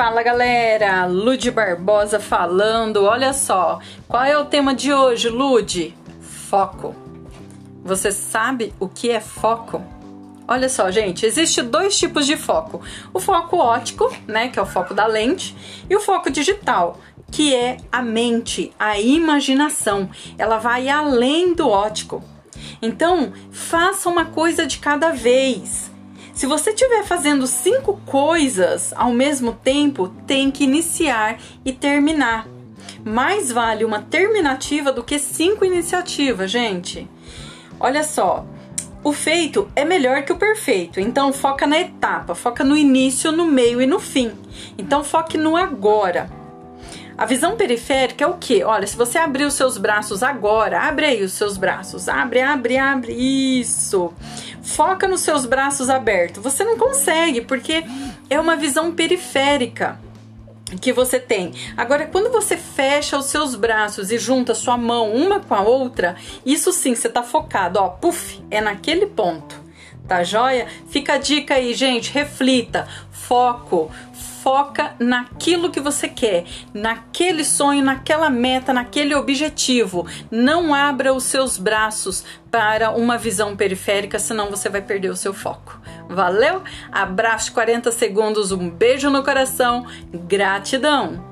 Fala galera, Lude Barbosa falando. Olha só, qual é o tema de hoje, Lude? Foco. Você sabe o que é foco? Olha só, gente, existe dois tipos de foco: o foco óptico, né, que é o foco da lente, e o foco digital, que é a mente, a imaginação. Ela vai além do óptico. Então, faça uma coisa de cada vez. Se você estiver fazendo cinco coisas ao mesmo tempo, tem que iniciar e terminar. Mais vale uma terminativa do que cinco iniciativas, gente. Olha só, o feito é melhor que o perfeito, então foca na etapa, foca no início, no meio e no fim. Então foque no agora. A visão periférica é o que? Olha, se você abrir os seus braços agora, abre aí os seus braços, abre, abre, abre, isso. Foca nos seus braços abertos. Você não consegue, porque é uma visão periférica que você tem. Agora, quando você fecha os seus braços e junta sua mão uma com a outra, isso sim, você tá focado, ó, puf, é naquele ponto. Tá joia? Fica a dica aí, gente, reflita, foco, foca naquilo que você quer, naquele sonho, naquela meta, naquele objetivo. Não abra os seus braços para uma visão periférica, senão você vai perder o seu foco. Valeu? Abraço 40 segundos, um beijo no coração, gratidão!